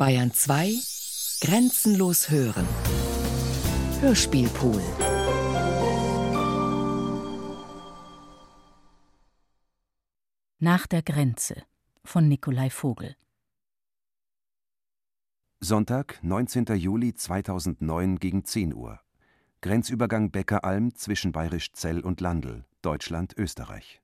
Bayern 2 Grenzenlos hören. Hörspielpool. Nach der Grenze von Nikolai Vogel. Sonntag, 19. Juli 2009 gegen 10 Uhr. Grenzübergang Beckeralm zwischen Bayerisch Zell und Landl, Deutschland, Österreich.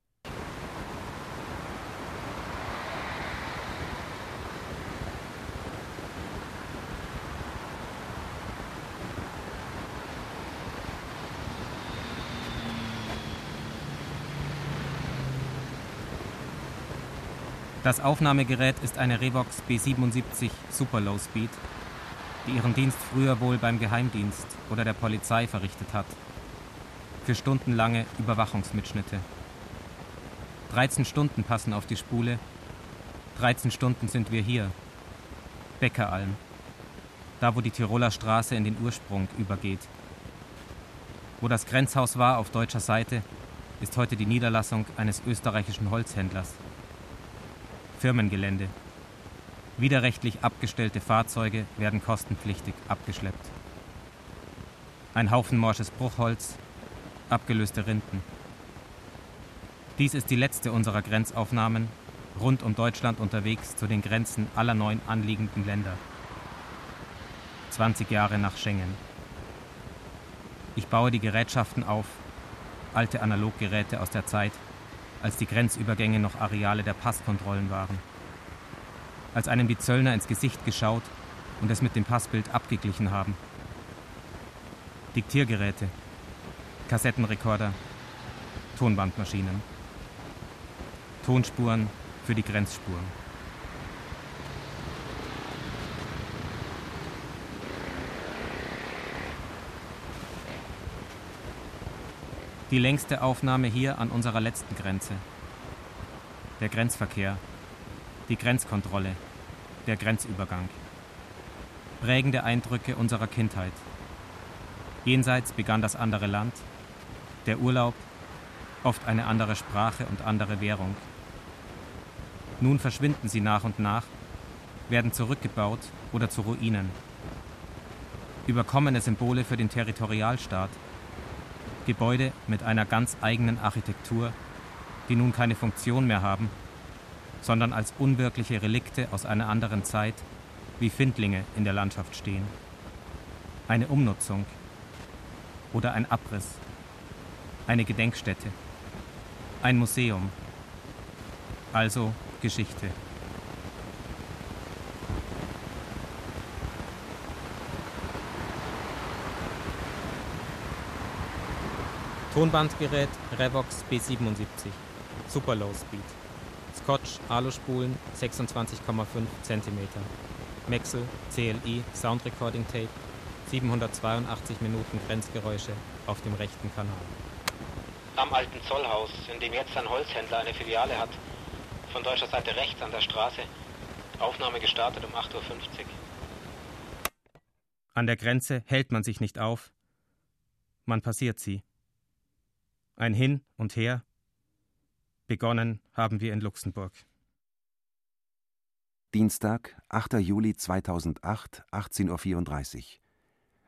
Das Aufnahmegerät ist eine Revox B77 Super Low Speed, die ihren Dienst früher wohl beim Geheimdienst oder der Polizei verrichtet hat. Für stundenlange Überwachungsmitschnitte. 13 Stunden passen auf die Spule. 13 Stunden sind wir hier. Beckeralm. Da, wo die Tiroler Straße in den Ursprung übergeht. Wo das Grenzhaus war auf deutscher Seite, ist heute die Niederlassung eines österreichischen Holzhändlers. Firmengelände. Widerrechtlich abgestellte Fahrzeuge werden kostenpflichtig abgeschleppt. Ein Haufen morsches Bruchholz, abgelöste Rinden. Dies ist die letzte unserer Grenzaufnahmen, rund um Deutschland unterwegs zu den Grenzen aller neun anliegenden Länder. 20 Jahre nach Schengen. Ich baue die Gerätschaften auf, alte Analoggeräte aus der Zeit, als die Grenzübergänge noch Areale der Passkontrollen waren. Als einem die Zöllner ins Gesicht geschaut und es mit dem Passbild abgeglichen haben. Diktiergeräte, Kassettenrekorder, Tonbandmaschinen, Tonspuren für die Grenzspuren. Die längste Aufnahme hier an unserer letzten Grenze. Der Grenzverkehr, die Grenzkontrolle, der Grenzübergang. Prägende Eindrücke unserer Kindheit. Jenseits begann das andere Land, der Urlaub, oft eine andere Sprache und andere Währung. Nun verschwinden sie nach und nach, werden zurückgebaut oder zu Ruinen. Überkommene Symbole für den Territorialstaat – Gebäude mit einer ganz eigenen Architektur, die nun keine Funktion mehr haben, sondern als unwirkliche Relikte aus einer anderen Zeit wie Findlinge in der Landschaft stehen. Eine Umnutzung oder ein Abriss, eine Gedenkstätte, ein Museum, also Geschichte. Tonbandgerät Revox B77 Super Low Speed Scotch Aluspulen 26,5 cm Mexel CLI Sound Recording Tape 782 Minuten Grenzgeräusche auf dem rechten Kanal. Am alten Zollhaus, in dem jetzt ein Holzhändler eine Filiale hat, von deutscher Seite rechts an der Straße. Aufnahme gestartet um 8.50 Uhr. An der Grenze hält man sich nicht auf, man passiert sie. Ein Hin und Her. Begonnen haben wir in Luxemburg. Dienstag, 8. Juli 2008, 18.34 Uhr.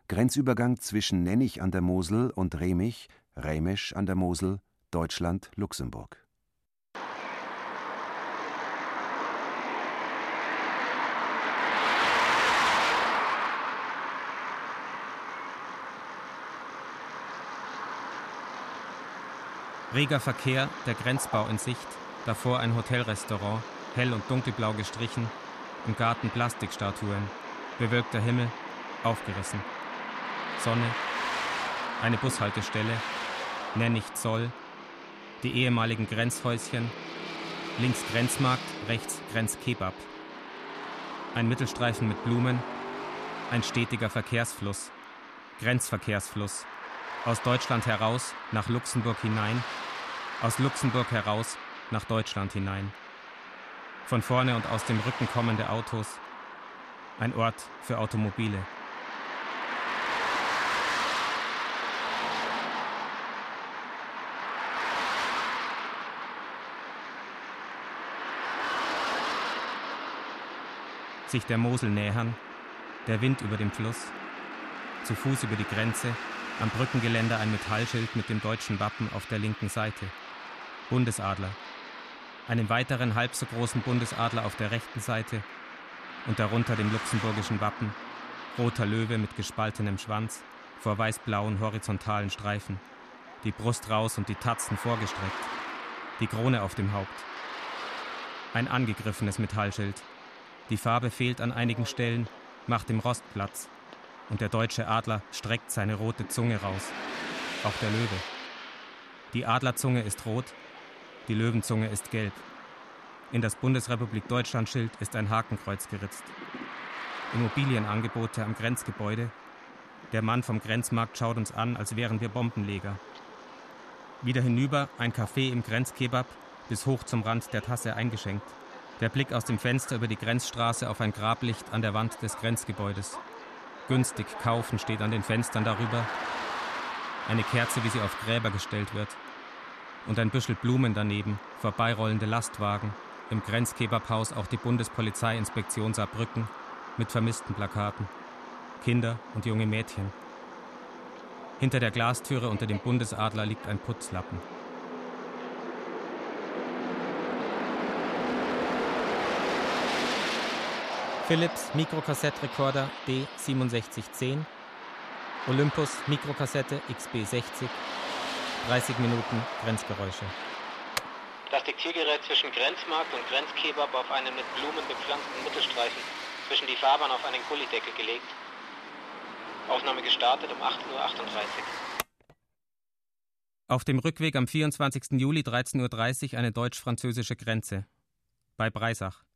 Grenzübergang zwischen Nennig an der Mosel und Remich, Rämisch an der Mosel, Deutschland, Luxemburg. Reger Verkehr, der Grenzbau in Sicht, davor ein Hotelrestaurant, hell und dunkelblau gestrichen, im Garten Plastikstatuen, bewölkter Himmel, aufgerissen. Sonne, eine Bushaltestelle, Nennig Zoll, die ehemaligen Grenzhäuschen, links Grenzmarkt, rechts Grenzkebab. Ein Mittelstreifen mit Blumen, ein stetiger Verkehrsfluss, Grenzverkehrsfluss, aus Deutschland heraus nach Luxemburg hinein, aus Luxemburg heraus nach Deutschland hinein. Von vorne und aus dem Rücken kommende Autos, ein Ort für Automobile. sich der Mosel nähern, der Wind über dem Fluss, zu Fuß über die Grenze, am Brückengeländer ein Metallschild mit dem deutschen Wappen auf der linken Seite. Bundesadler. Einen weiteren halb so großen Bundesadler auf der rechten Seite und darunter dem luxemburgischen Wappen, roter Löwe mit gespaltenem Schwanz, vor weiß-blauen horizontalen Streifen, die Brust raus und die Tatzen vorgestreckt, die Krone auf dem Haupt. Ein angegriffenes Metallschild. Die Farbe fehlt an einigen Stellen, macht dem Rost Platz. Und der deutsche Adler streckt seine rote Zunge raus. Auch der Löwe. Die Adlerzunge ist rot, die Löwenzunge ist gelb. In das Bundesrepublik Deutschland-Schild ist ein Hakenkreuz geritzt. Immobilienangebote am Grenzgebäude. Der Mann vom Grenzmarkt schaut uns an, als wären wir Bombenleger. Wieder hinüber ein Café im Grenzkebab, bis hoch zum Rand der Tasse eingeschenkt. Der Blick aus dem Fenster über die Grenzstraße auf ein Grablicht an der Wand des Grenzgebäudes. Günstig kaufen steht an den Fenstern darüber. Eine Kerze, wie sie auf Gräber gestellt wird. Und ein Büschel Blumen daneben, vorbeirollende Lastwagen. Im Grenzkebabhaus auch die Bundespolizeiinspektion Saarbrücken mit vermissten Plakaten. Kinder und junge Mädchen. Hinter der Glastüre unter dem Bundesadler liegt ein Putzlappen. Philips Mikrokassettrekorder D6710, Olympus Mikrokassette XB60, 30 Minuten Grenzgeräusche. Das Diktiergerät zwischen Grenzmarkt und Grenzkebab auf einem mit Blumen bepflanzten Mittelstreifen zwischen die Fahrbahn auf einen Gullideckel gelegt. Aufnahme gestartet um 18.38 Uhr. Auf dem Rückweg am 24. Juli 13.30 Uhr eine deutsch-französische Grenze. Bei Breisach.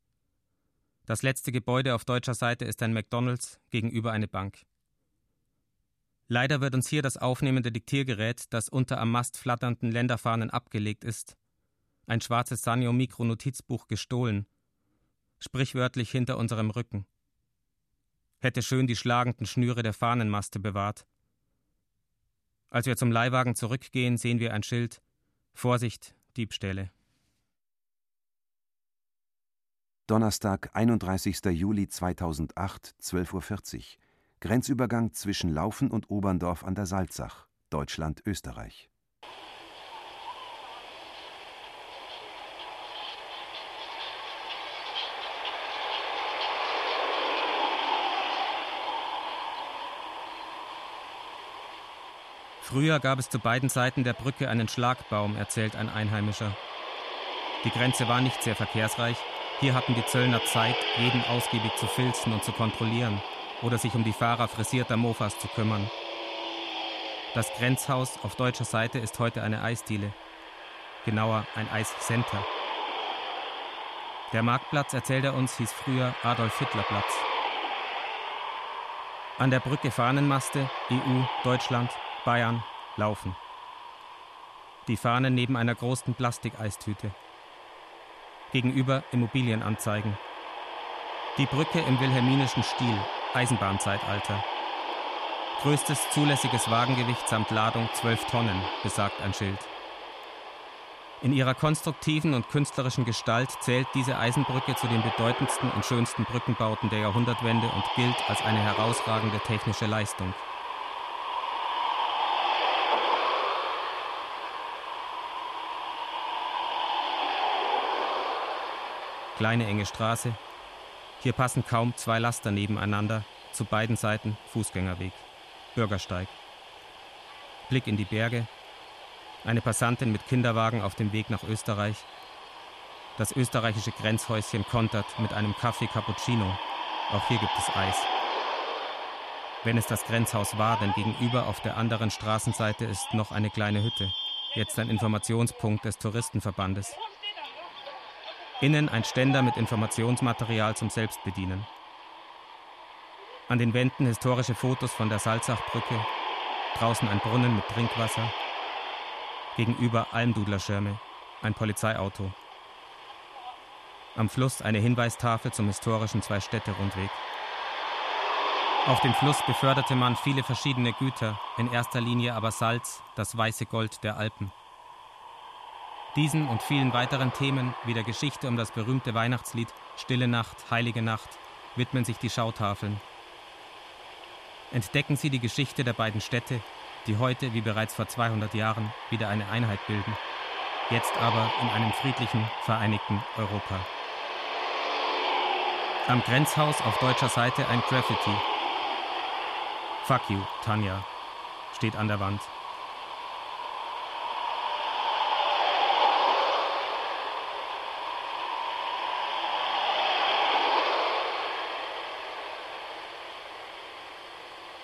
Das letzte Gebäude auf deutscher Seite ist ein McDonalds, gegenüber eine Bank. Leider wird uns hier das aufnehmende Diktiergerät, das unter am Mast flatternden Länderfahnen abgelegt ist, ein schwarzes Sanyo-Mikro-Notizbuch gestohlen, sprichwörtlich hinter unserem Rücken. Hätte schön die schlagenden Schnüre der Fahnenmaste bewahrt. Als wir zum Leihwagen zurückgehen, sehen wir ein Schild Vorsicht, Diebstähle. Donnerstag, 31. Juli 2008, 12.40 Uhr. Grenzübergang zwischen Laufen und Oberndorf an der Salzach, Deutschland, Österreich. Früher gab es zu beiden Seiten der Brücke einen Schlagbaum, erzählt ein Einheimischer. Die Grenze war nicht sehr verkehrsreich, hier hatten die Zöllner Zeit, jeden ausgiebig zu filzen und zu kontrollieren oder sich um die Fahrer frisierter Mofas zu kümmern. Das Grenzhaus auf deutscher Seite ist heute eine Eisdiele. Genauer ein Eiscenter. Der Marktplatz, erzählt er uns, hieß früher Adolf-Hitler-Platz. An der Brücke Fahnenmaste, EU, Deutschland, Bayern, laufen. Die Fahnen neben einer großen Plastikeistüte gegenüber Immobilienanzeigen. Die Brücke im wilhelminischen Stil, Eisenbahnzeitalter. Größtes zulässiges Wagengewicht samt Ladung 12 Tonnen, besagt ein Schild. In ihrer konstruktiven und künstlerischen Gestalt zählt diese Eisenbrücke zu den bedeutendsten und schönsten Brückenbauten der Jahrhundertwende und gilt als eine herausragende technische Leistung. Kleine enge Straße. Hier passen kaum zwei Laster nebeneinander, zu beiden Seiten Fußgängerweg. Bürgersteig. Blick in die Berge. Eine Passantin mit Kinderwagen auf dem Weg nach Österreich. Das österreichische Grenzhäuschen kontert mit einem Kaffee Cappuccino. Auch hier gibt es Eis. Wenn es das Grenzhaus war, denn gegenüber auf der anderen Straßenseite ist noch eine kleine Hütte. Jetzt ein Informationspunkt des Touristenverbandes. Innen ein Ständer mit Informationsmaterial zum Selbstbedienen. An den Wänden historische Fotos von der Salzachbrücke, draußen ein Brunnen mit Trinkwasser, gegenüber Almdudlerschirme, ein Polizeiauto. Am Fluss eine Hinweistafel zum historischen Zwei-Städte-Rundweg. Auf dem Fluss beförderte man viele verschiedene Güter, in erster Linie aber Salz, das weiße Gold der Alpen. Diesen und vielen weiteren Themen wie der Geschichte um das berühmte Weihnachtslied Stille Nacht, Heilige Nacht widmen sich die Schautafeln. Entdecken Sie die Geschichte der beiden Städte, die heute, wie bereits vor 200 Jahren, wieder eine Einheit bilden, jetzt aber in einem friedlichen, vereinigten Europa. Am Grenzhaus auf deutscher Seite ein Graffiti. Fuck you, Tanja, steht an der Wand.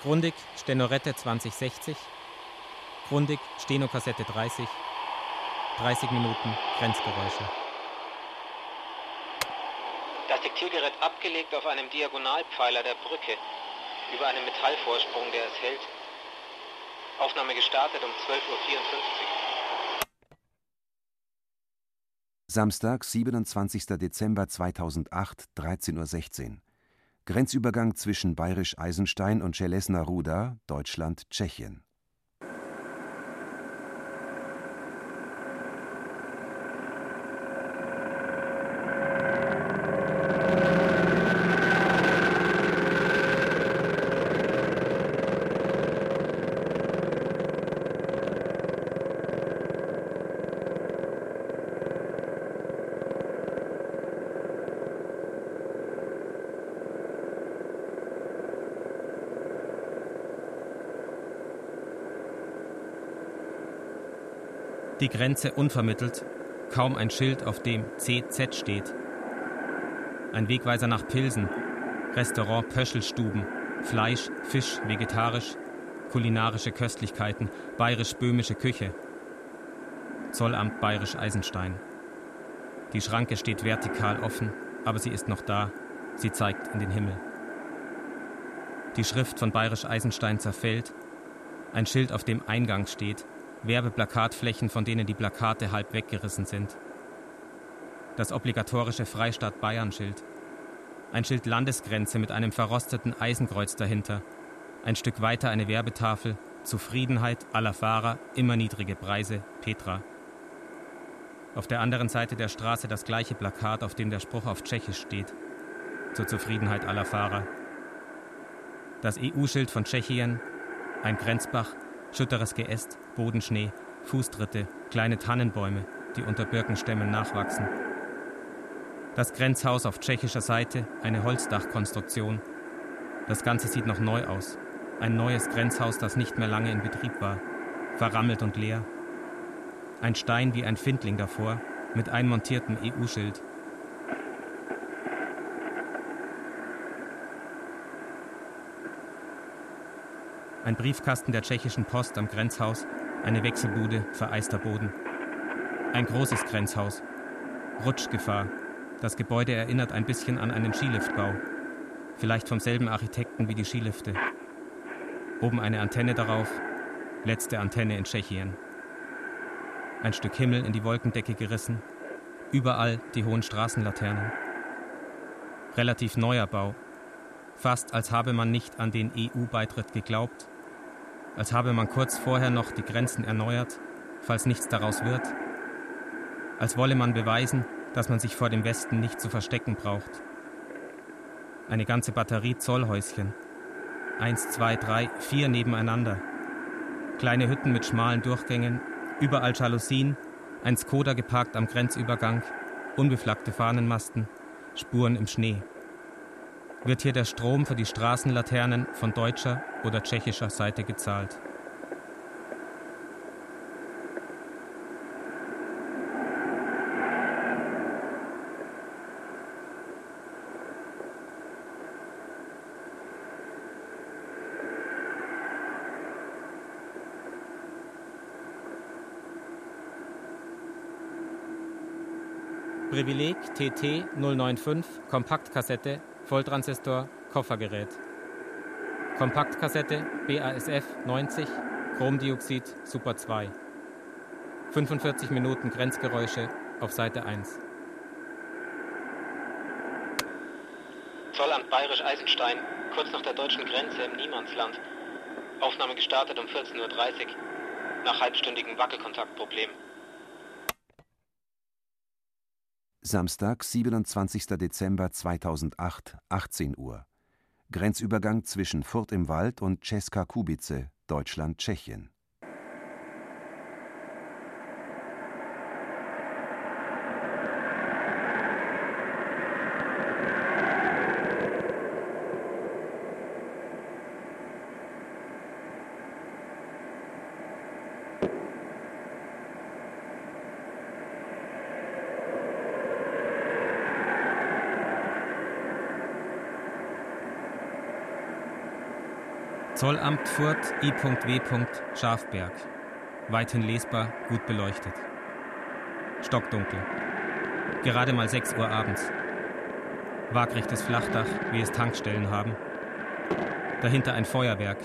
Grundig Stenorette 2060, Grundig Stenokassette 30, 30 Minuten Grenzgeräusche. Das Diktiergerät abgelegt auf einem Diagonalpfeiler der Brücke über einem Metallvorsprung, der es hält. Aufnahme gestartet um 12.54 Uhr. Samstag, 27. Dezember 2008, 13.16 Uhr. Grenzübergang zwischen Bayerisch Eisenstein und Celesna Ruda, Deutschland, Tschechien. Die Grenze unvermittelt, kaum ein Schild, auf dem CZ steht. Ein Wegweiser nach Pilsen, Restaurant Pöschelstuben, Fleisch, Fisch, vegetarisch, kulinarische Köstlichkeiten, bayerisch-böhmische Küche. Zollamt Bayerisch Eisenstein. Die Schranke steht vertikal offen, aber sie ist noch da. Sie zeigt in den Himmel. Die Schrift von Bayerisch Eisenstein zerfällt. Ein Schild, auf dem Eingang steht, Werbeplakatflächen, von denen die Plakate halb weggerissen sind. Das obligatorische Freistaat Bayern-Schild. Ein Schild Landesgrenze mit einem verrosteten Eisenkreuz dahinter. Ein Stück weiter eine Werbetafel. Zufriedenheit aller Fahrer, immer niedrige Preise, Petra. Auf der anderen Seite der Straße das gleiche Plakat, auf dem der Spruch auf Tschechisch steht. Zur Zufriedenheit aller Fahrer. Das EU-Schild von Tschechien, ein Grenzbach, schütteres Geäst, Bodenschnee, Fußtritte, kleine Tannenbäume, die unter Birkenstämmen nachwachsen. Das Grenzhaus auf tschechischer Seite, eine Holzdachkonstruktion. Das Ganze sieht noch neu aus. Ein neues Grenzhaus, das nicht mehr lange in Betrieb war. Verrammelt und leer. Ein Stein wie ein Findling davor, mit einmontiertem EU-Schild. Ein Briefkasten der tschechischen Post am Grenzhaus, eine Wechselbude, vereister Boden. Ein großes Grenzhaus. Rutschgefahr. Das Gebäude erinnert ein bisschen an einen Skiliftbau. Vielleicht vom selben Architekten wie die Skilifte. Oben eine Antenne darauf. Letzte Antenne in Tschechien. Ein Stück Himmel in die Wolkendecke gerissen. Überall die hohen Straßenlaternen. Relativ neuer Bau. Fast als habe man nicht an den EU-Beitritt geglaubt, als habe man kurz vorher noch die Grenzen erneuert, falls nichts daraus wird, als wolle man beweisen, dass man sich vor dem Westen nicht zu verstecken braucht. Eine ganze Batterie Zollhäuschen. Eins, zwei, drei, vier nebeneinander. Kleine Hütten mit schmalen Durchgängen, überall Jalousien, ein Skoda geparkt am Grenzübergang, unbeflaggte Fahnenmasten, Spuren im Schnee. Wird hier der Strom für die Straßenlaternen von deutscher oder tschechischer Seite gezahlt? Privileg TT 095 Kompaktkassette Volltransistor, Koffergerät. Kompaktkassette BASF 90, Chromdioxid Super 2. 45 Minuten Grenzgeräusche auf Seite 1. Zollamt Bayerisch Eisenstein, kurz nach der deutschen Grenze im Niemandsland. Aufnahme gestartet um 14.30 Uhr, nach halbstündigem Wackelkontaktproblem. Samstag, 27. Dezember 2008, 18 Uhr. Grenzübergang zwischen Furt im Wald und Česká Kubice, Deutschland-Tschechien Zollamt Furt I.W. Schafberg. Weithin lesbar, gut beleuchtet. Stockdunkel. Gerade mal 6 Uhr abends. Waagrechtes Flachdach, wie es Tankstellen haben. Dahinter ein Feuerwerk.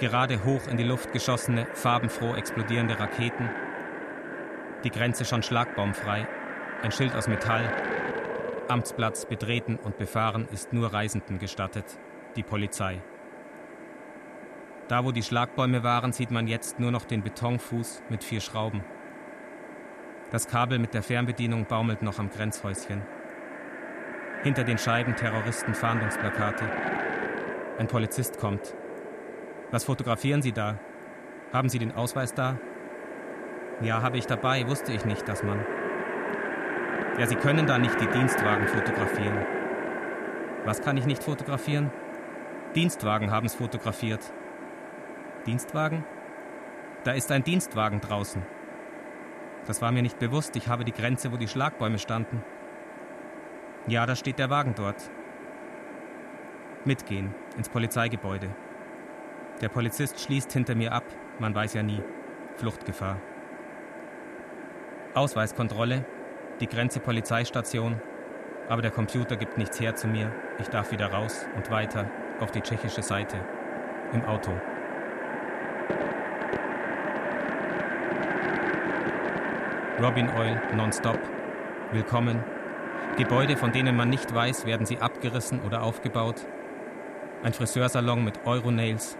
Gerade hoch in die Luft geschossene, farbenfroh explodierende Raketen. Die Grenze schon schlagbaumfrei. Ein Schild aus Metall. Amtsplatz betreten und befahren ist nur Reisenden gestattet. Die Polizei. Da, wo die Schlagbäume waren, sieht man jetzt nur noch den Betonfuß mit vier Schrauben. Das Kabel mit der Fernbedienung baumelt noch am Grenzhäuschen. Hinter den Scheiben Terroristen Fahndungsplakate. Ein Polizist kommt. Was fotografieren Sie da? Haben Sie den Ausweis da? Ja, habe ich dabei, wusste ich nicht, dass man. Ja, Sie können da nicht die Dienstwagen fotografieren. Was kann ich nicht fotografieren? Dienstwagen haben es fotografiert. Dienstwagen? Da ist ein Dienstwagen draußen. Das war mir nicht bewusst, ich habe die Grenze, wo die Schlagbäume standen. Ja, da steht der Wagen dort. Mitgehen, ins Polizeigebäude. Der Polizist schließt hinter mir ab, man weiß ja nie. Fluchtgefahr. Ausweiskontrolle, die Grenze Polizeistation, aber der Computer gibt nichts her zu mir. Ich darf wieder raus und weiter auf die tschechische Seite. Im Auto. Robin Oil nonstop. Willkommen. Gebäude, von denen man nicht weiß, werden sie abgerissen oder aufgebaut. Ein Friseursalon mit Euronails.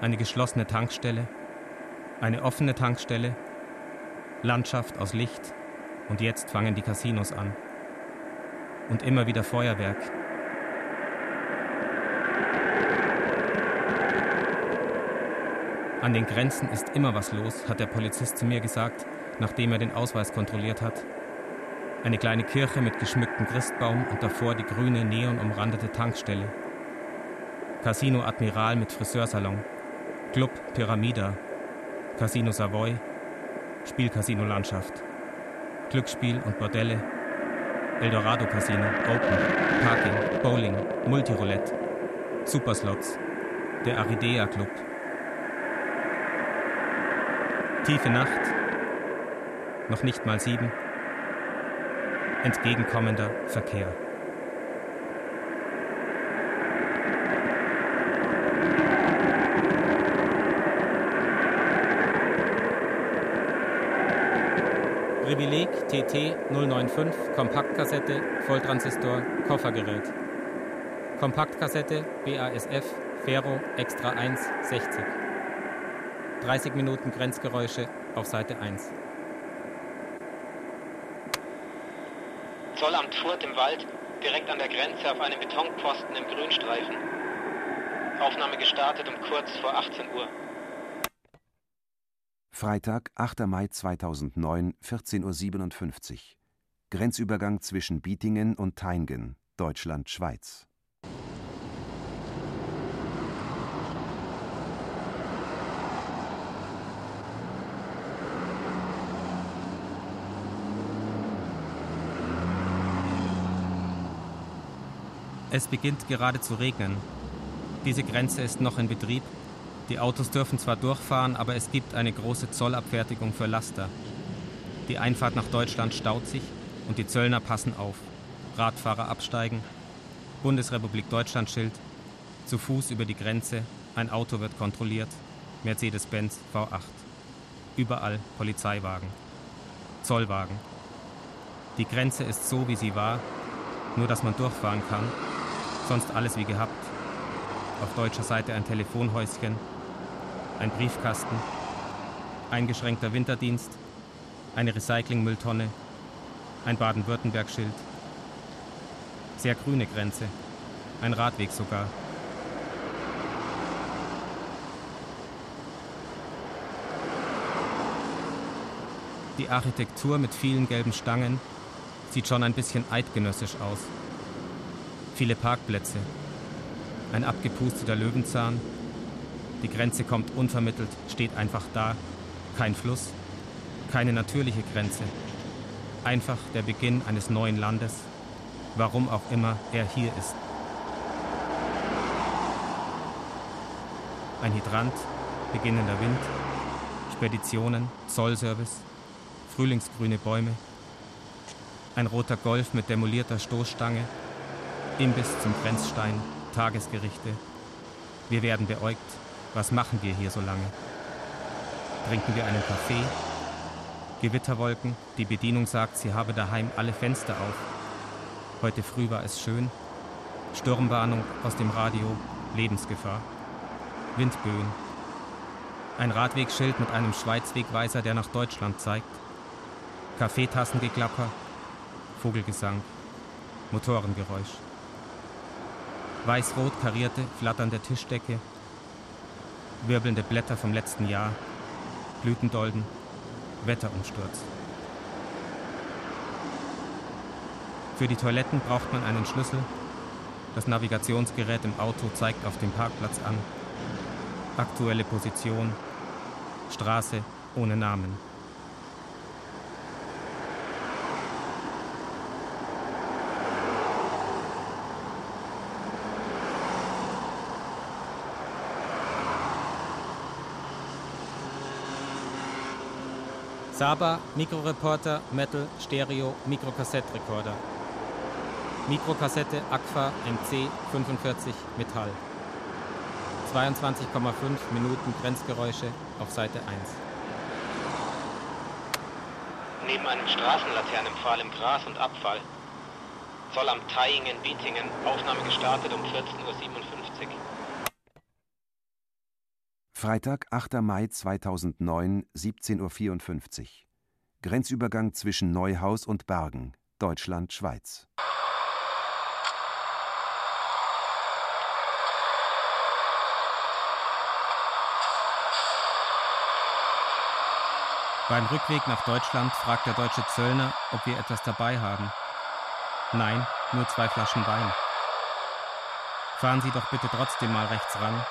Eine geschlossene Tankstelle. Eine offene Tankstelle. Landschaft aus Licht. Und jetzt fangen die Casinos an. Und immer wieder Feuerwerk. An den Grenzen ist immer was los, hat der Polizist zu mir gesagt nachdem er den Ausweis kontrolliert hat. Eine kleine Kirche mit geschmücktem Christbaum und davor die grüne, neonumrandete Tankstelle. Casino Admiral mit Friseursalon. Club Pyramida. Casino Savoy. Spielcasino Landschaft. Glücksspiel und Bordelle. Eldorado Casino, Open, Parking, Bowling, Multiroulette, Superslots, der Aridea Club. Tiefe Nacht, noch nicht mal sieben. Entgegenkommender Verkehr. Privileg TT 095 Kompaktkassette Volltransistor Koffergerät. Kompaktkassette BASF Ferro Extra 1 60. 30 Minuten Grenzgeräusche auf Seite 1. Zollamt Furt im Wald, direkt an der Grenze auf einem Betonposten im Grünstreifen. Aufnahme gestartet um kurz vor 18 Uhr. Freitag, 8. Mai 2009, 14.57 Uhr. Grenzübergang zwischen Bietingen und Teingen, Deutschland-Schweiz. Es beginnt gerade zu regnen. Diese Grenze ist noch in Betrieb. Die Autos dürfen zwar durchfahren, aber es gibt eine große Zollabfertigung für Laster. Die Einfahrt nach Deutschland staut sich und die Zöllner passen auf. Radfahrer absteigen, Bundesrepublik Deutschland Schild, zu Fuß über die Grenze, ein Auto wird kontrolliert, Mercedes-Benz V8. Überall Polizeiwagen, Zollwagen. Die Grenze ist so, wie sie war, nur dass man durchfahren kann Sonst alles wie gehabt. Auf deutscher Seite ein Telefonhäuschen, ein Briefkasten, eingeschränkter Winterdienst, eine Recyclingmülltonne, Ein Baden-Württemberg-Schild. Sehr grüne Grenze. Ein Radweg sogar. Die Architektur mit vielen gelben Stangen sieht schon ein bisschen eidgenössisch aus. Viele Parkplätze. Ein abgepusteter Löwenzahn. Die Grenze kommt unvermittelt, steht einfach da. Kein Fluss, keine natürliche Grenze. Einfach der Beginn eines neuen Landes, warum auch immer er hier ist. Ein Hydrant, beginnender Wind, Speditionen, Zollservice, frühlingsgrüne Bäume, ein roter Golf mit demolierter Stoßstange, Imbiss zum Grenzstein, Tagesgerichte. Wir werden beäugt. Was machen wir hier so lange? Trinken wir einen Kaffee? Gewitterwolken, die Bedienung sagt, sie habe daheim alle Fenster auf. Heute früh war es schön. Sturmwarnung aus dem Radio, Lebensgefahr. Windböen. Ein Radwegschild mit einem Schweizwegweiser, der nach Deutschland zeigt. Kaffeetassengeklapper, Vogelgesang, Motorengeräusch. Weiß-rot karierte, flatternde Tischdecke, wirbelnde Blätter vom letzten Jahr, Blütendolden, Wetterumsturz. Für die Toiletten braucht man einen Schlüssel. Das Navigationsgerät im Auto zeigt auf dem Parkplatz an. Aktuelle Position. Straße ohne Namen. Saba, Mikroreporter, Metal, Stereo, Mikrokassettrekorder. Mikrokassette Agfa MC 45 Metall. 22,5 Minuten Grenzgeräusche auf Seite 1. Neben einem Straßenlaternenpfahl im Gras und Abfall. Zollamt Thaingen-Bietingen. Aufnahme gestartet um 14.57 Uhr. Freitag, 8. Mai 2009, 17.54 Uhr. Grenzübergang zwischen Neuhaus und Bergen, Deutschland, Schweiz. Beim Rückweg nach Deutschland fragt der deutsche Zöllner, ob wir etwas dabei haben. Nein, nur zwei Flaschen Wein. Fahren Sie doch bitte trotzdem mal rechts ran,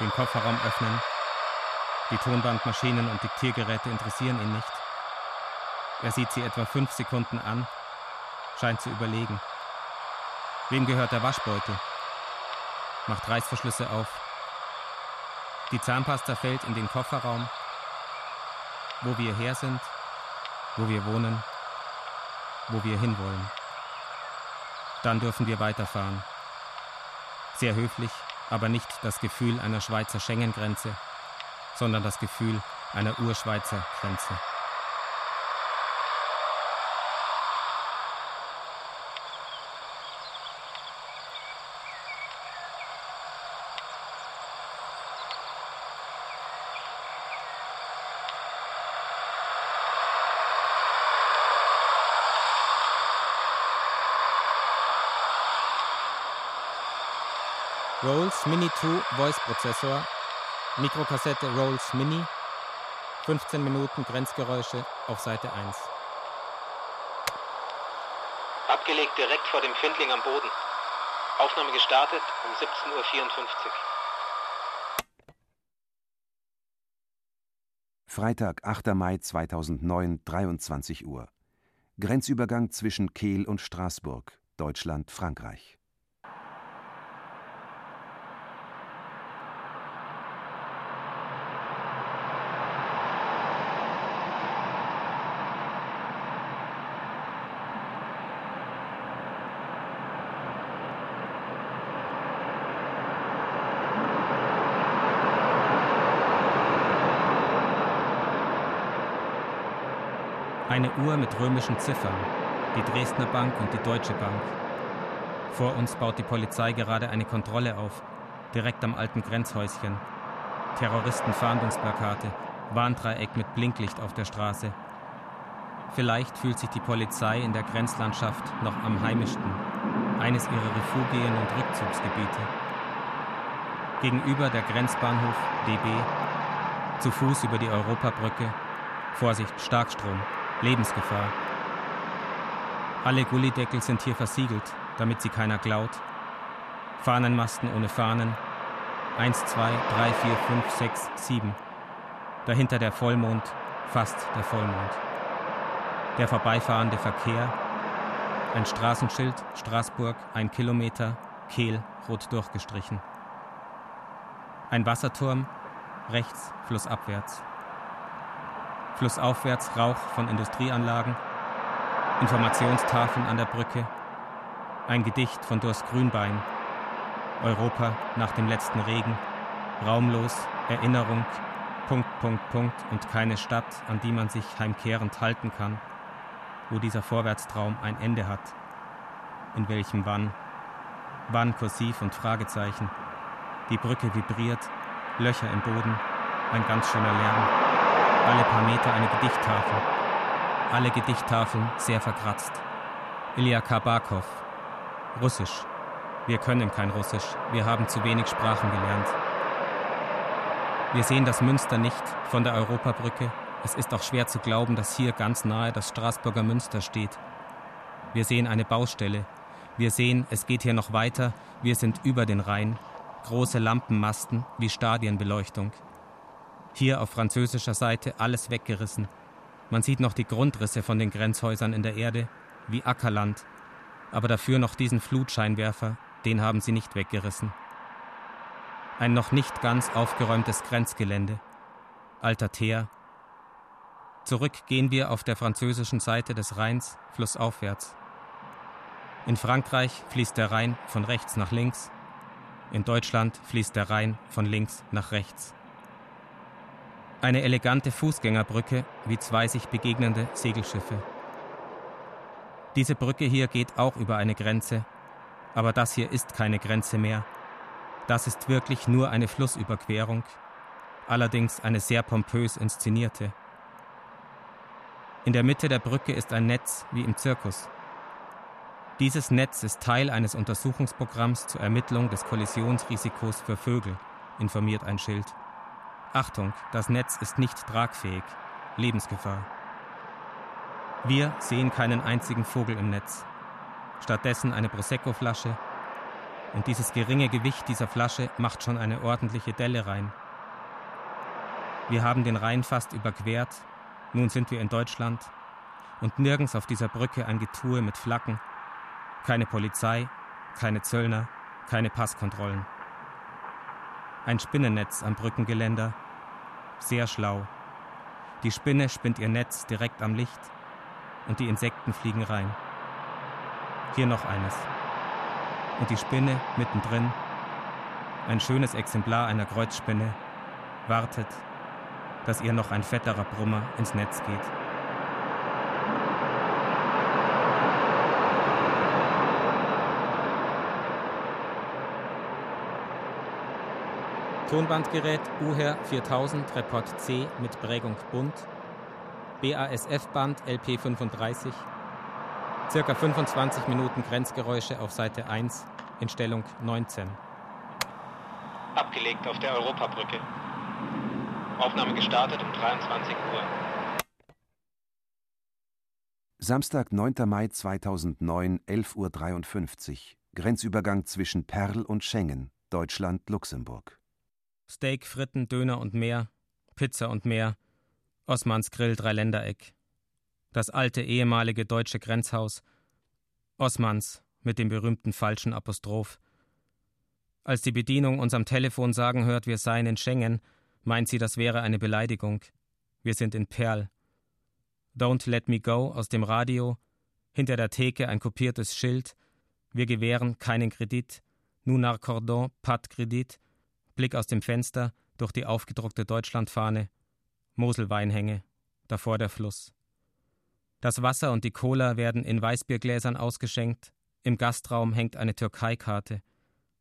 den Kofferraum öffnen. Die Tonbandmaschinen und Diktiergeräte interessieren ihn nicht. Er sieht sie etwa fünf Sekunden an, scheint zu überlegen. Wem gehört der Waschbeutel? Macht Reißverschlüsse auf. Die Zahnpasta fällt in den Kofferraum. Wo wir her sind, wo wir wohnen, wo wir hinwollen. Dann dürfen wir weiterfahren. Sehr höflich, aber nicht das Gefühl einer Schweizer Schengen-Grenze, sondern das Gefühl einer Urschweizer Grenze. Rolls Mini 2 Voice Prozessor, Mikrokassette Rolls Mini, 15 Minuten Grenzgeräusche auf Seite 1. Abgelegt direkt vor dem Findling am Boden. Aufnahme gestartet um 17.54 Uhr. Freitag, 8. Mai 2009, 23 Uhr. Grenzübergang zwischen Kehl und Straßburg, Deutschland, Frankreich. Eine Uhr mit römischen Ziffern, die Dresdner Bank und die Deutsche Bank. Vor uns baut die Polizei gerade eine Kontrolle auf, direkt am alten Grenzhäuschen. Terroristenfahndungsplakate, Warndreieck mit Blinklicht auf der Straße. Vielleicht fühlt sich die Polizei in der Grenzlandschaft noch am heimischsten, eines ihrer Refugien und Rückzugsgebiete. Gegenüber der Grenzbahnhof DB, zu Fuß über die Europabrücke, Vorsicht, Starkstrom, Lebensgefahr. Alle Gullideckel sind hier versiegelt, damit sie keiner klaut. Fahnenmasten ohne Fahnen. Eins, zwei, drei, vier, fünf, sechs, sieben. Dahinter der Vollmond, fast der Vollmond. Der vorbeifahrende Verkehr. Ein Straßenschild, Straßburg, ein Kilometer, Kehl, rot durchgestrichen. Ein Wasserturm, rechts, flussabwärts. Flussaufwärts Rauch von Industrieanlagen, Informationstafeln an der Brücke, ein Gedicht von Durst Grünbein, Europa nach dem letzten Regen, raumlos, Erinnerung, Punkt, Punkt, Punkt und keine Stadt, an die man sich heimkehrend halten kann, wo dieser Vorwärtstraum ein Ende hat, in welchem wann, wann kursiv und Fragezeichen, die Brücke vibriert, Löcher im Boden, ein ganz schöner Lärm, alle paar Meter eine Gedichttafel, alle Gedichttafeln sehr verkratzt. Ilya Kabakov, Russisch. Wir können kein Russisch, wir haben zu wenig Sprachen gelernt. Wir sehen das Münster nicht von der Europabrücke. Es ist auch schwer zu glauben, dass hier ganz nahe das Straßburger Münster steht. Wir sehen eine Baustelle. Wir sehen, es geht hier noch weiter. Wir sind über den Rhein. Große Lampenmasten wie Stadienbeleuchtung. Hier auf französischer Seite alles weggerissen. Man sieht noch die Grundrisse von den Grenzhäusern in der Erde, wie Ackerland, aber dafür noch diesen Flutscheinwerfer, den haben sie nicht weggerissen. Ein noch nicht ganz aufgeräumtes Grenzgelände. Alter Teer. Zurück gehen wir auf der französischen Seite des Rheins flussaufwärts. In Frankreich fließt der Rhein von rechts nach links. In Deutschland fließt der Rhein von links nach rechts. Eine elegante Fußgängerbrücke wie zwei sich begegnende Segelschiffe. Diese Brücke hier geht auch über eine Grenze, aber das hier ist keine Grenze mehr. Das ist wirklich nur eine Flussüberquerung, allerdings eine sehr pompös inszenierte. In der Mitte der Brücke ist ein Netz wie im Zirkus. Dieses Netz ist Teil eines Untersuchungsprogramms zur Ermittlung des Kollisionsrisikos für Vögel, informiert ein Schild. Achtung, das Netz ist nicht tragfähig. Lebensgefahr. Wir sehen keinen einzigen Vogel im Netz. Stattdessen eine Prosecco-Flasche. Und dieses geringe Gewicht dieser Flasche macht schon eine ordentliche Delle rein. Wir haben den Rhein fast überquert. Nun sind wir in Deutschland. Und nirgends auf dieser Brücke ein Getue mit Flaggen. Keine Polizei, keine Zöllner, keine Passkontrollen. Ein Spinnennetz am Brückengeländer. Sehr schlau. Die Spinne spinnt ihr Netz direkt am Licht und die Insekten fliegen rein. Hier noch eines. Und die Spinne mittendrin, ein schönes Exemplar einer Kreuzspinne, wartet, dass ihr noch ein fetterer Brummer ins Netz geht. Tonbandgerät UHER 4000 Report C mit Prägung bunt. BASF-Band LP35. Circa 25 Minuten Grenzgeräusche auf Seite 1 in Stellung 19. Abgelegt auf der Europabrücke. Aufnahme gestartet um 23 Uhr. Samstag, 9. Mai 2009, 11.53 Uhr. Grenzübergang zwischen Perl und Schengen, Deutschland-Luxemburg. Steak, Fritten, Döner und mehr, Pizza und mehr, Osmans Grill Dreiländereck. Das alte ehemalige deutsche Grenzhaus. Osmans mit dem berühmten falschen Apostroph. Als die Bedienung uns am Telefon sagen hört, wir seien in Schengen, meint sie, das wäre eine Beleidigung. Wir sind in Perl. Don't let me go aus dem Radio, hinter der Theke ein kopiertes Schild, wir gewähren keinen Kredit, nous n'accordons pas de Kredit, Blick aus dem Fenster durch die aufgedruckte Deutschlandfahne, Moselweinhänge, davor der Fluss. Das Wasser und die Cola werden in Weißbiergläsern ausgeschenkt, im Gastraum hängt eine Türkeikarte,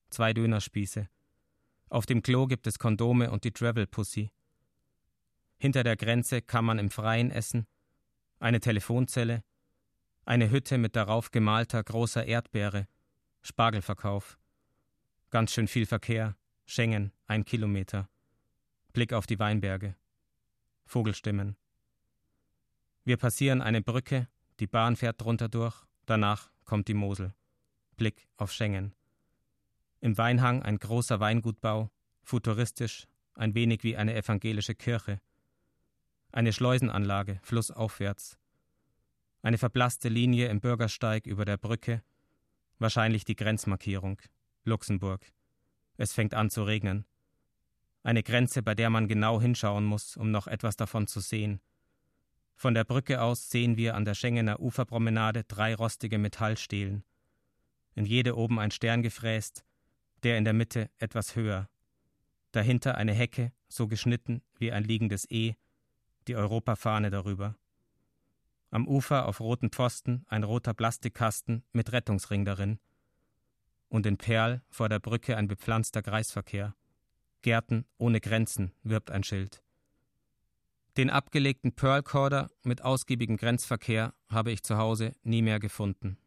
zwei Dönerspieße. Auf dem Klo gibt es Kondome und die Travel Pussy. Hinter der Grenze kann man im Freien essen, eine Telefonzelle, eine Hütte mit darauf gemalter großer Erdbeere, Spargelverkauf, ganz schön viel Verkehr, Schengen, ein Kilometer, Blick auf die Weinberge, Vogelstimmen. Wir passieren eine Brücke, die Bahn fährt drunter durch, danach kommt die Mosel. Blick auf Schengen. Im Weinhang ein großer Weingutbau, futuristisch, ein wenig wie eine evangelische Kirche. Eine Schleusenanlage, flussaufwärts. Eine verblasste Linie im Bürgersteig über der Brücke, wahrscheinlich die Grenzmarkierung. Luxemburg. Es fängt an zu regnen. Eine Grenze, bei der man genau hinschauen muss, um noch etwas davon zu sehen. Von der Brücke aus sehen wir an der Schengener Uferpromenade drei rostige Metallstelen. In jede oben ein Stern gefräst, der in der Mitte etwas höher. Dahinter eine Hecke, so geschnitten wie ein liegendes E, die Europafahne darüber. Am Ufer auf roten Pfosten ein roter Plastikkasten mit Rettungsring darin. Und in Perl vor der Brücke ein bepflanzter Kreisverkehr. Gärten ohne Grenzen wirbt ein Schild. Den abgelegten Pearl-Corder mit ausgiebigem Grenzverkehr habe ich zu Hause nie mehr gefunden.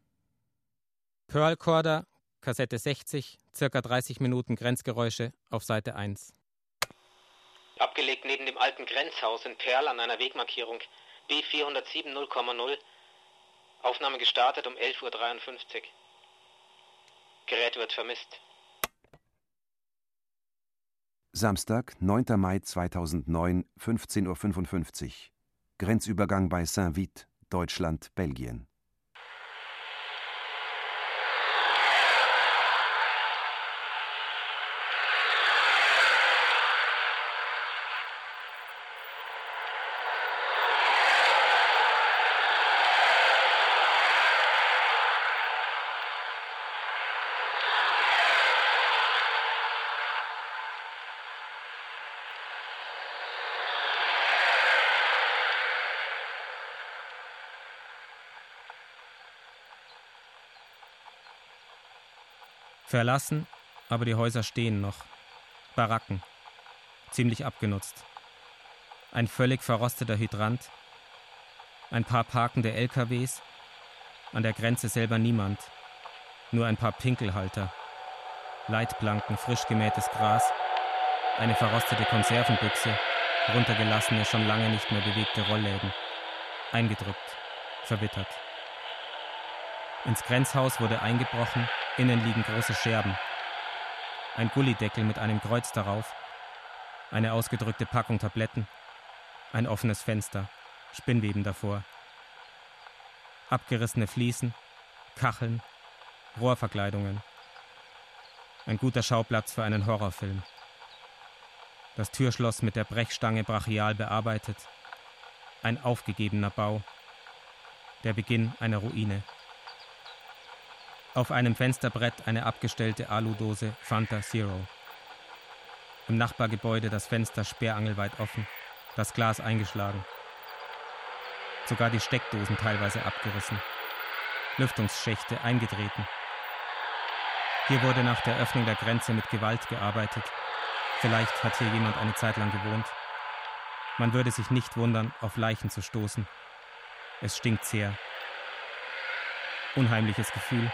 Pearl-Corder, Kassette 60, circa 30 Minuten Grenzgeräusche auf Seite 1. Abgelegt neben dem alten Grenzhaus in Perl an einer Wegmarkierung B407 0,0. Aufnahme gestartet um 11.53 Uhr. Gerät wird vermisst. Samstag, 9. Mai 2009, 15.55 Uhr. Grenzübergang bei Saint-Vith, Deutschland, Belgien. Verlassen, aber die Häuser stehen noch. Baracken. Ziemlich abgenutzt. Ein völlig verrosteter Hydrant. Ein paar parkende LKWs. An der Grenze selber niemand. Nur ein paar Pinkelhalter. Leitplanken, frisch gemähtes Gras. Eine verrostete Konservenbüchse. Runtergelassene, schon lange nicht mehr bewegte Rollläden. Eingedrückt. Verwittert. Ins Grenzhaus wurde eingebrochen, innen liegen große Scherben. Ein Gullideckel mit einem Kreuz darauf, eine ausgedrückte Packung Tabletten, ein offenes Fenster, Spinnweben davor. Abgerissene Fliesen, Kacheln, Rohrverkleidungen. Ein guter Schauplatz für einen Horrorfilm. Das Türschloss mit der Brechstange brachial bearbeitet. Ein aufgegebener Bau. Der Beginn einer Ruine. Auf einem Fensterbrett eine abgestellte Aludose Fanta Zero. Im Nachbargebäude das Fenster sperrangelweit offen, das Glas eingeschlagen. Sogar die Steckdosen teilweise abgerissen. Lüftungsschächte eingetreten. Hier wurde nach der Öffnung der Grenze mit Gewalt gearbeitet. Vielleicht hat hier jemand eine Zeit lang gewohnt. Man würde sich nicht wundern, auf Leichen zu stoßen. Es stinkt sehr. Unheimliches Gefühl,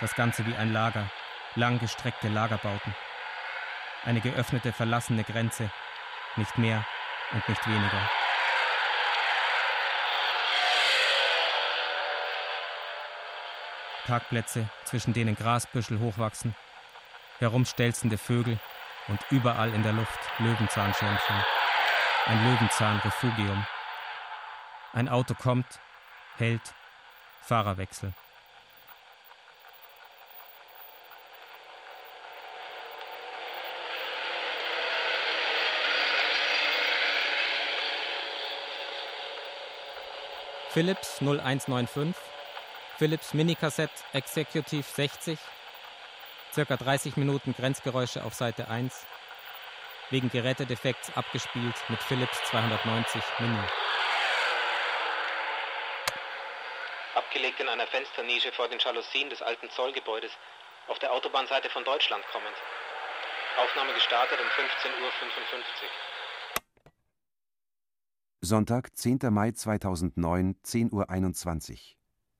das Ganze wie ein Lager, langgestreckte Lagerbauten. Eine geöffnete, verlassene Grenze, nicht mehr und nicht weniger. Parkplätze, zwischen denen Grasbüschel hochwachsen, herumstelzende Vögel und überall in der Luft Löwenzahnschirmchen. Ein Löwenzahnrefugium. Ein Auto kommt, hält, Fahrerwechsel. Philips 0195, Philips Minikassett Executive 60, circa 30 Minuten Grenzgeräusche auf Seite 1, wegen Gerätedefekts abgespielt mit Philips 290 Mini. Abgelegt in einer Fensternische vor den Jalousien des alten Zollgebäudes, auf der Autobahnseite von Deutschland kommend. Aufnahme gestartet um 15.55 Uhr. Sonntag, 10. Mai 2009, 10.21 Uhr.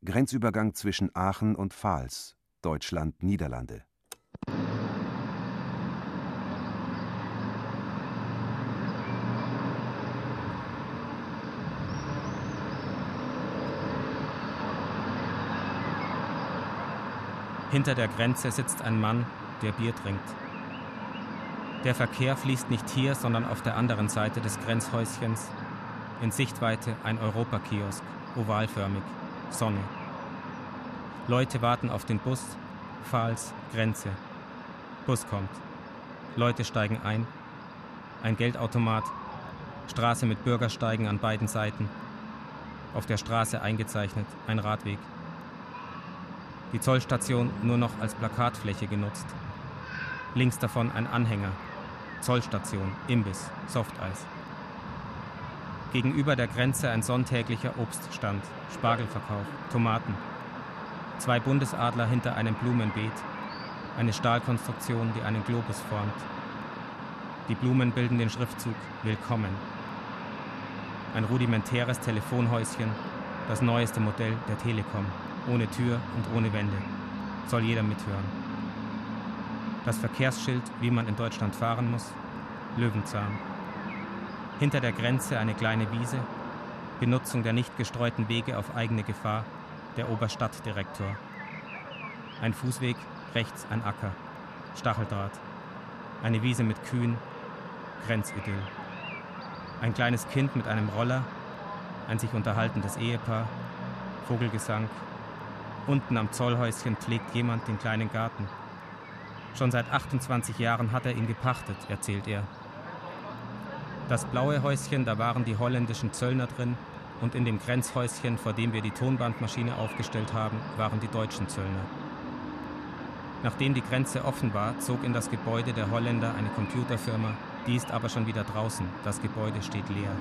Grenzübergang zwischen Aachen und Pfalz, Deutschland, Niederlande. Hinter der Grenze sitzt ein Mann, der Bier trinkt. Der Verkehr fließt nicht hier, sondern auf der anderen Seite des Grenzhäuschens. In Sichtweite ein Europakiosk, ovalförmig, Sonne. Leute warten auf den Bus, Pfahls, Grenze. Bus kommt. Leute steigen ein. Ein Geldautomat. Straße mit Bürgersteigen an beiden Seiten. Auf der Straße eingezeichnet ein Radweg die Zollstation nur noch als Plakatfläche genutzt. Links davon ein Anhänger, Zollstation, Imbiss, Softeis. Gegenüber der Grenze ein sonntäglicher Obststand, Spargelverkauf, Tomaten. Zwei Bundesadler hinter einem Blumenbeet, eine Stahlkonstruktion, die einen Globus formt. Die Blumen bilden den Schriftzug Willkommen. Ein rudimentäres Telefonhäuschen, das neueste Modell der Telekom ohne Tür und ohne Wände. Soll jeder mithören. Das Verkehrsschild, wie man in Deutschland fahren muss, Löwenzahn. Hinter der Grenze eine kleine Wiese, Benutzung der nicht gestreuten Wege auf eigene Gefahr, der Oberstadtdirektor. Ein Fußweg, rechts ein Acker, Stacheldraht. Eine Wiese mit Kühen, Grenzidyll. Ein kleines Kind mit einem Roller, ein sich unterhaltendes Ehepaar, Vogelgesang, Unten am Zollhäuschen pflegt jemand den kleinen Garten. Schon seit 28 Jahren hat er ihn gepachtet, erzählt er. Das blaue Häuschen, da waren die holländischen Zöllner drin und in dem Grenzhäuschen, vor dem wir die Tonbandmaschine aufgestellt haben, waren die deutschen Zöllner. Nachdem die Grenze offen war, zog in das Gebäude der Holländer eine Computerfirma, die ist aber schon wieder draußen, das Gebäude steht leer.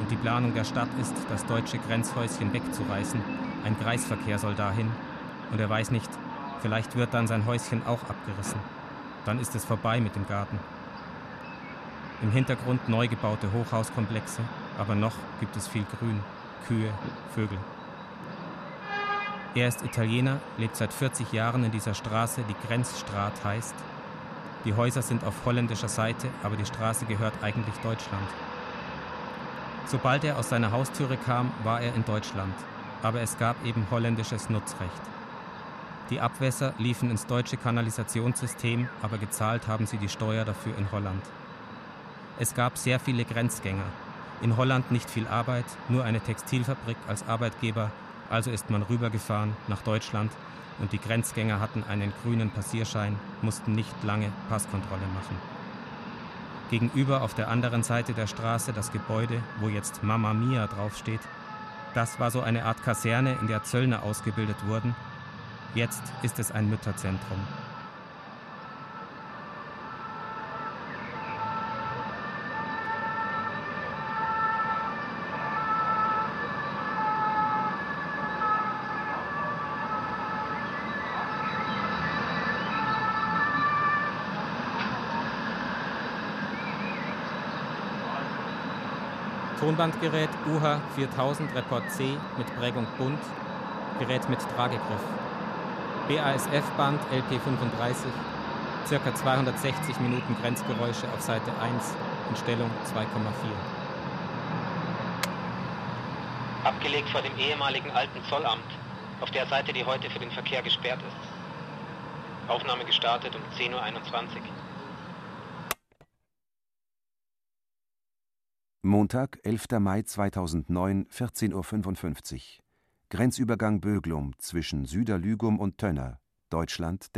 Und die Planung der Stadt ist, das deutsche Grenzhäuschen wegzureißen ein Kreisverkehr soll dahin und er weiß nicht, vielleicht wird dann sein Häuschen auch abgerissen. Dann ist es vorbei mit dem Garten. Im Hintergrund neu gebaute Hochhauskomplexe, aber noch gibt es viel Grün, Kühe, Vögel. Er ist Italiener, lebt seit 40 Jahren in dieser Straße, die Grenzstraat heißt. Die Häuser sind auf holländischer Seite, aber die Straße gehört eigentlich Deutschland. Sobald er aus seiner Haustüre kam, war er in Deutschland, aber es gab eben holländisches Nutzrecht. Die Abwässer liefen ins deutsche Kanalisationssystem, aber gezahlt haben sie die Steuer dafür in Holland. Es gab sehr viele Grenzgänger. In Holland nicht viel Arbeit, nur eine Textilfabrik als Arbeitgeber, also ist man rübergefahren nach Deutschland und die Grenzgänger hatten einen grünen Passierschein, mussten nicht lange Passkontrolle machen. Gegenüber auf der anderen Seite der Straße das Gebäude, wo jetzt Mama Mia draufsteht, das war so eine Art Kaserne, in der Zöllner ausgebildet wurden. Jetzt ist es ein Mütterzentrum. Tonbandgerät UHA 4000 Report C mit Prägung bunt, Gerät mit Tragegriff. BASF-Band LP35, ca. 260 Minuten Grenzgeräusche auf Seite 1 in Stellung 2,4. Abgelegt vor dem ehemaligen alten Zollamt, auf der Seite, die heute für den Verkehr gesperrt ist. Aufnahme gestartet um 10.21 Uhr. Montag, 11. Mai 2009, 14.55 Uhr. Grenzübergang Böglum zwischen Süderlügum und Tönner, Deutschland,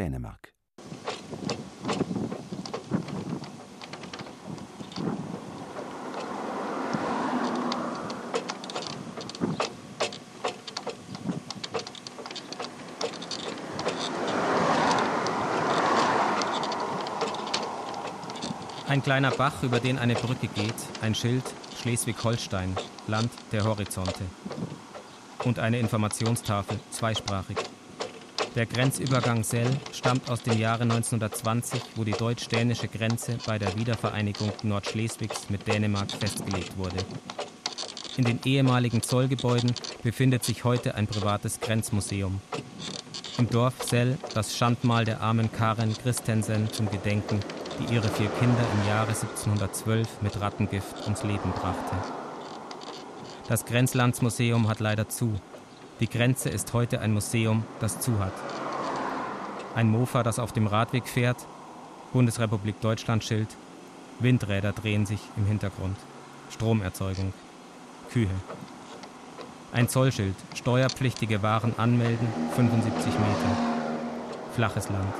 Ein kleiner Bach, über den eine Brücke geht, ein Schild Schleswig-Holstein, Land der Horizonte. Und eine Informationstafel, zweisprachig. Der Grenzübergang Sell stammt aus dem Jahre 1920, wo die deutsch-dänische Grenze bei der Wiedervereinigung Nordschleswigs mit Dänemark festgelegt wurde. In den ehemaligen Zollgebäuden befindet sich heute ein privates Grenzmuseum. Im Dorf Sell das Schandmal der armen Karen Christensen zum Gedenken, die ihre vier Kinder im Jahre 1712 mit Rattengift ums Leben brachte. Das Grenzlandsmuseum hat leider zu. Die Grenze ist heute ein Museum, das zu hat. Ein Mofa, das auf dem Radweg fährt, Bundesrepublik Deutschland Schild, Windräder drehen sich im Hintergrund, Stromerzeugung, Kühe. Ein Zollschild, steuerpflichtige Waren anmelden, 75 Meter. Flaches Land.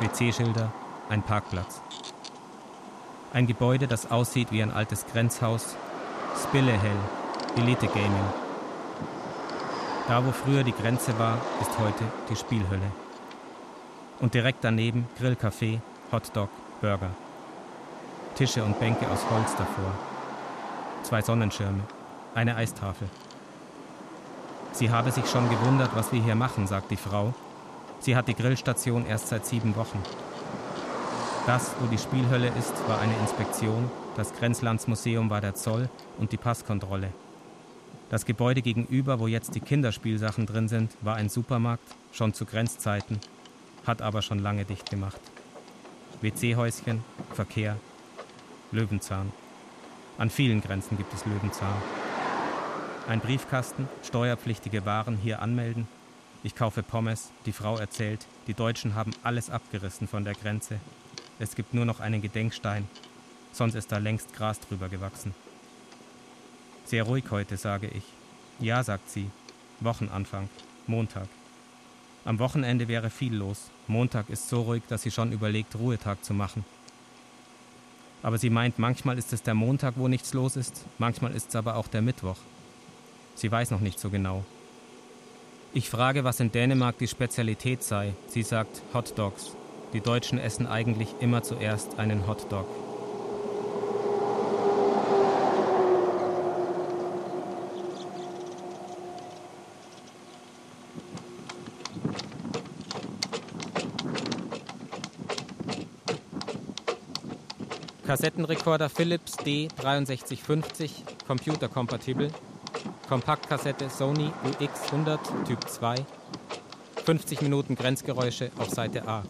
WC-Schilder, ein Parkplatz. Ein Gebäude, das aussieht wie ein altes Grenzhaus. Spillehell, Elite Gaming. Da, wo früher die Grenze war, ist heute die Spielhölle. Und direkt daneben Grillcafé, Hotdog, Burger. Tische und Bänke aus Holz davor. Zwei Sonnenschirme, eine Eistafel. Sie habe sich schon gewundert, was wir hier machen, sagt die Frau. Sie hat die Grillstation erst seit sieben Wochen. Das, wo die Spielhölle ist, war eine Inspektion, das Grenzlandsmuseum war der Zoll und die Passkontrolle. Das Gebäude gegenüber, wo jetzt die Kinderspielsachen drin sind, war ein Supermarkt, schon zu Grenzzeiten, hat aber schon lange dicht gemacht. WC-Häuschen, Verkehr, Löwenzahn. An vielen Grenzen gibt es Löwenzahn. Ein Briefkasten, steuerpflichtige Waren hier anmelden. Ich kaufe Pommes, die Frau erzählt, die Deutschen haben alles abgerissen von der Grenze. Es gibt nur noch einen Gedenkstein, sonst ist da längst Gras drüber gewachsen. Sehr ruhig heute, sage ich. Ja, sagt sie. Wochenanfang, Montag. Am Wochenende wäre viel los. Montag ist so ruhig, dass sie schon überlegt, Ruhetag zu machen. Aber sie meint, manchmal ist es der Montag, wo nichts los ist, manchmal ist es aber auch der Mittwoch. Sie weiß noch nicht so genau. Ich frage, was in Dänemark die Spezialität sei. Sie sagt Hot Dogs. Die Deutschen essen eigentlich immer zuerst einen Hot Dog. Kassettenrekorder Philips D6350, computerkompatibel, Kompaktkassette Sony UX100 Typ 2, 50 Minuten Grenzgeräusche auf Seite A.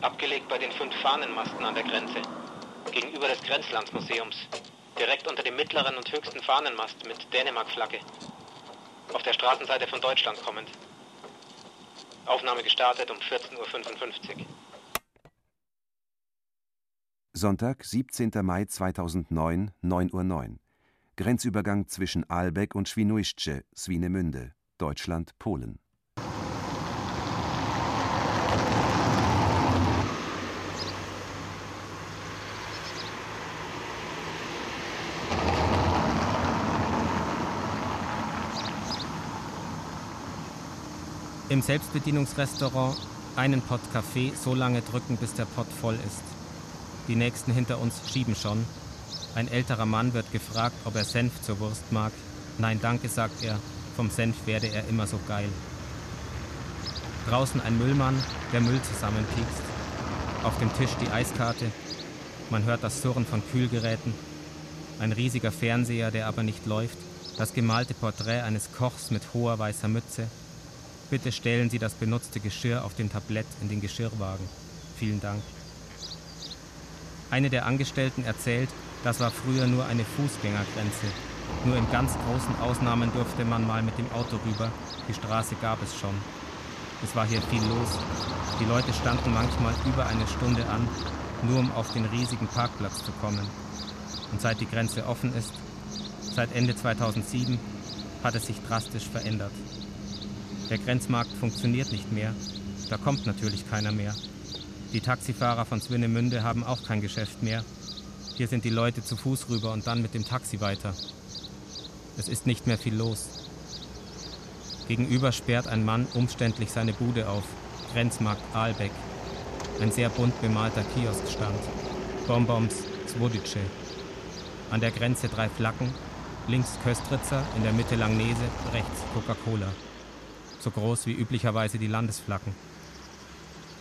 Abgelegt bei den fünf Fahnenmasten an der Grenze, gegenüber des Grenzlandsmuseums, direkt unter dem mittleren und höchsten Fahnenmast mit Dänemark-Flagge, auf der Straßenseite von Deutschland kommend. Aufnahme gestartet um 14.55 Uhr. Sonntag, 17. Mai 2009, 9.09 Uhr. Grenzübergang zwischen Aalbeck und Świnoujście, Swinemünde, Deutschland, Polen. Im Selbstbedienungsrestaurant einen Pott Kaffee so lange drücken, bis der Pott voll ist. Die nächsten hinter uns schieben schon, ein älterer Mann wird gefragt, ob er Senf zur Wurst mag. Nein, danke, sagt er. Vom Senf werde er immer so geil. Draußen ein Müllmann, der Müll zusammenpiekst. Auf dem Tisch die Eiskarte. Man hört das Surren von Kühlgeräten. Ein riesiger Fernseher, der aber nicht läuft. Das gemalte Porträt eines Kochs mit hoher weißer Mütze. Bitte stellen Sie das benutzte Geschirr auf dem Tablett in den Geschirrwagen. Vielen Dank. Eine der Angestellten erzählt, das war früher nur eine Fußgängergrenze. Nur in ganz großen Ausnahmen durfte man mal mit dem Auto rüber. Die Straße gab es schon. Es war hier viel los. Die Leute standen manchmal über eine Stunde an, nur um auf den riesigen Parkplatz zu kommen. Und seit die Grenze offen ist, seit Ende 2007, hat es sich drastisch verändert. Der Grenzmarkt funktioniert nicht mehr. Da kommt natürlich keiner mehr. Die Taxifahrer von Swinemünde haben auch kein Geschäft mehr hier sind die Leute zu Fuß rüber und dann mit dem Taxi weiter. Es ist nicht mehr viel los. Gegenüber sperrt ein Mann umständlich seine Bude auf. Grenzmarkt Aalbeck. Ein sehr bunt bemalter Kioskstand. Bonbons Zwodice. An der Grenze drei Flaggen. Links Köstritzer, in der Mitte Langnese, rechts Coca-Cola. So groß wie üblicherweise die Landesflaggen.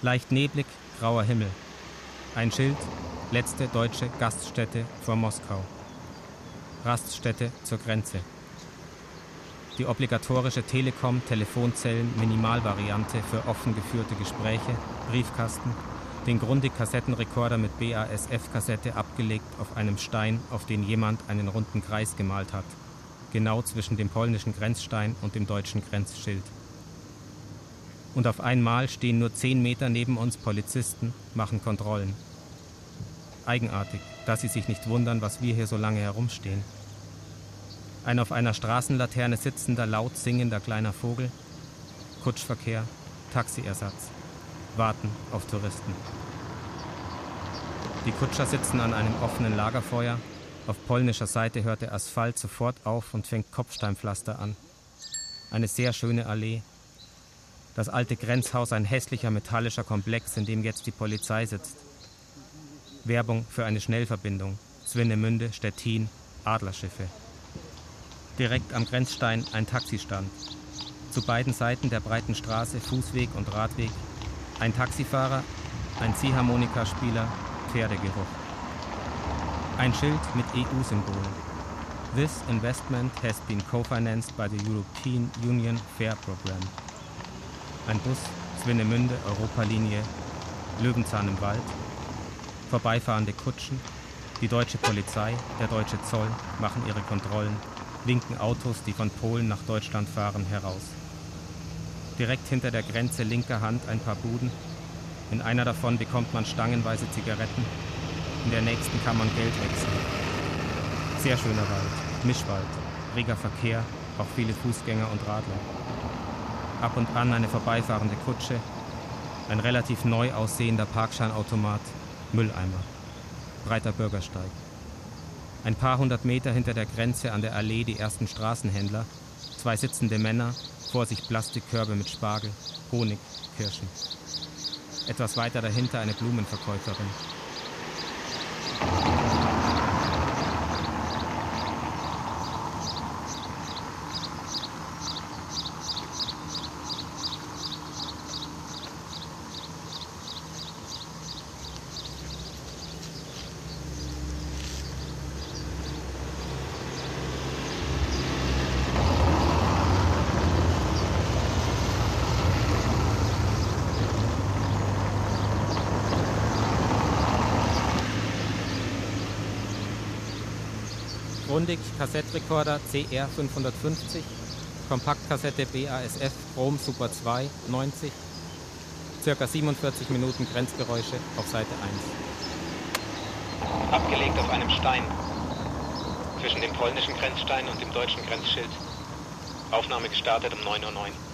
Leicht neblig, grauer Himmel. Ein Schild, letzte deutsche Gaststätte vor Moskau. Raststätte zur Grenze. Die obligatorische Telekom-Telefonzellen-Minimalvariante für offen geführte Gespräche, Briefkasten, den Grundig-Kassettenrekorder mit BASF-Kassette abgelegt auf einem Stein, auf den jemand einen runden Kreis gemalt hat, genau zwischen dem polnischen Grenzstein und dem deutschen Grenzschild. Und auf einmal stehen nur zehn Meter neben uns Polizisten, machen Kontrollen. Eigenartig, dass sie sich nicht wundern, was wir hier so lange herumstehen. Ein auf einer Straßenlaterne sitzender, laut singender kleiner Vogel, Kutschverkehr, Taxiersatz, warten auf Touristen. Die Kutscher sitzen an einem offenen Lagerfeuer. Auf polnischer Seite hört der Asphalt sofort auf und fängt Kopfsteinpflaster an. Eine sehr schöne Allee. Das alte Grenzhaus ein hässlicher metallischer Komplex, in dem jetzt die Polizei sitzt. Werbung für eine Schnellverbindung. Swinemünde, Stettin, Adlerschiffe. Direkt am Grenzstein ein Taxistand. Zu beiden Seiten der breiten Straße Fußweg und Radweg. Ein Taxifahrer, ein Ziehharmonikaspieler, Pferdegeruch. Ein Schild mit EU-Symbolen. This investment has been co-financed by the European Union Fair Program. Ein Bus, Swinemünde, Europalinie, Löwenzahn im Wald, vorbeifahrende Kutschen, die deutsche Polizei, der deutsche Zoll machen ihre Kontrollen, winken Autos, die von Polen nach Deutschland fahren, heraus. Direkt hinter der Grenze linker Hand ein paar Buden. In einer davon bekommt man stangenweise Zigaretten, in der nächsten kann man Geld wechseln. Sehr schöner Wald, Mischwald, reger Verkehr, auch viele Fußgänger und Radler. Ab und an eine vorbeifahrende Kutsche, ein relativ neu aussehender Parkscheinautomat, Mülleimer, breiter Bürgersteig. Ein paar hundert Meter hinter der Grenze an der Allee die ersten Straßenhändler, zwei sitzende Männer, vor sich Plastikkörbe mit Spargel, Honig, Kirschen. Etwas weiter dahinter eine Blumenverkäuferin. Grundig Kassettrekorder CR 550, Kompaktkassette BASF Chrome Super 2 90, circa 47 Minuten Grenzgeräusche auf Seite 1. Abgelegt auf einem Stein zwischen dem polnischen Grenzstein und dem deutschen Grenzschild. Aufnahme gestartet um 9.09 Uhr.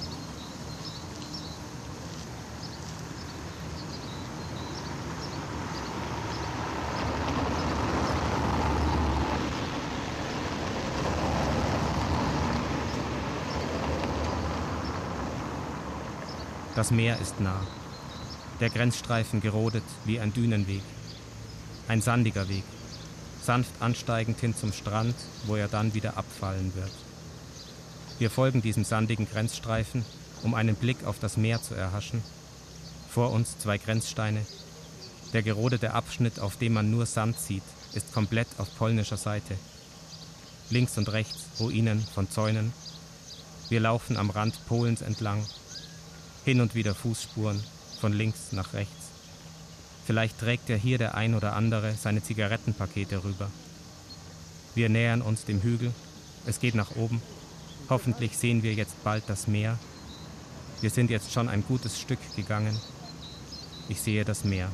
Das Meer ist nah. Der Grenzstreifen gerodet wie ein Dünenweg. Ein sandiger Weg, sanft ansteigend hin zum Strand, wo er dann wieder abfallen wird. Wir folgen diesem sandigen Grenzstreifen, um einen Blick auf das Meer zu erhaschen. Vor uns zwei Grenzsteine. Der gerodete Abschnitt, auf dem man nur Sand sieht, ist komplett auf polnischer Seite. Links und rechts Ruinen von Zäunen. Wir laufen am Rand Polens entlang, hin und wieder Fußspuren von links nach rechts. Vielleicht trägt ja hier der ein oder andere seine Zigarettenpakete rüber. Wir nähern uns dem Hügel. Es geht nach oben. Hoffentlich sehen wir jetzt bald das Meer. Wir sind jetzt schon ein gutes Stück gegangen. Ich sehe das Meer.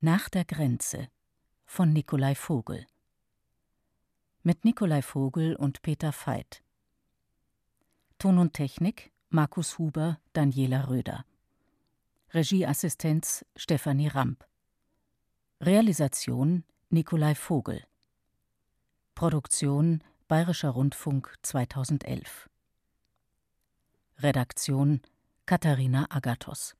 Nach der Grenze von Nikolai Vogel mit Nikolai Vogel und Peter Veit. Ton und Technik Markus Huber, Daniela Röder. Regieassistenz Stefanie Ramp. Realisation Nikolai Vogel. Produktion Bayerischer Rundfunk 2011. Redaktion Katharina Agathos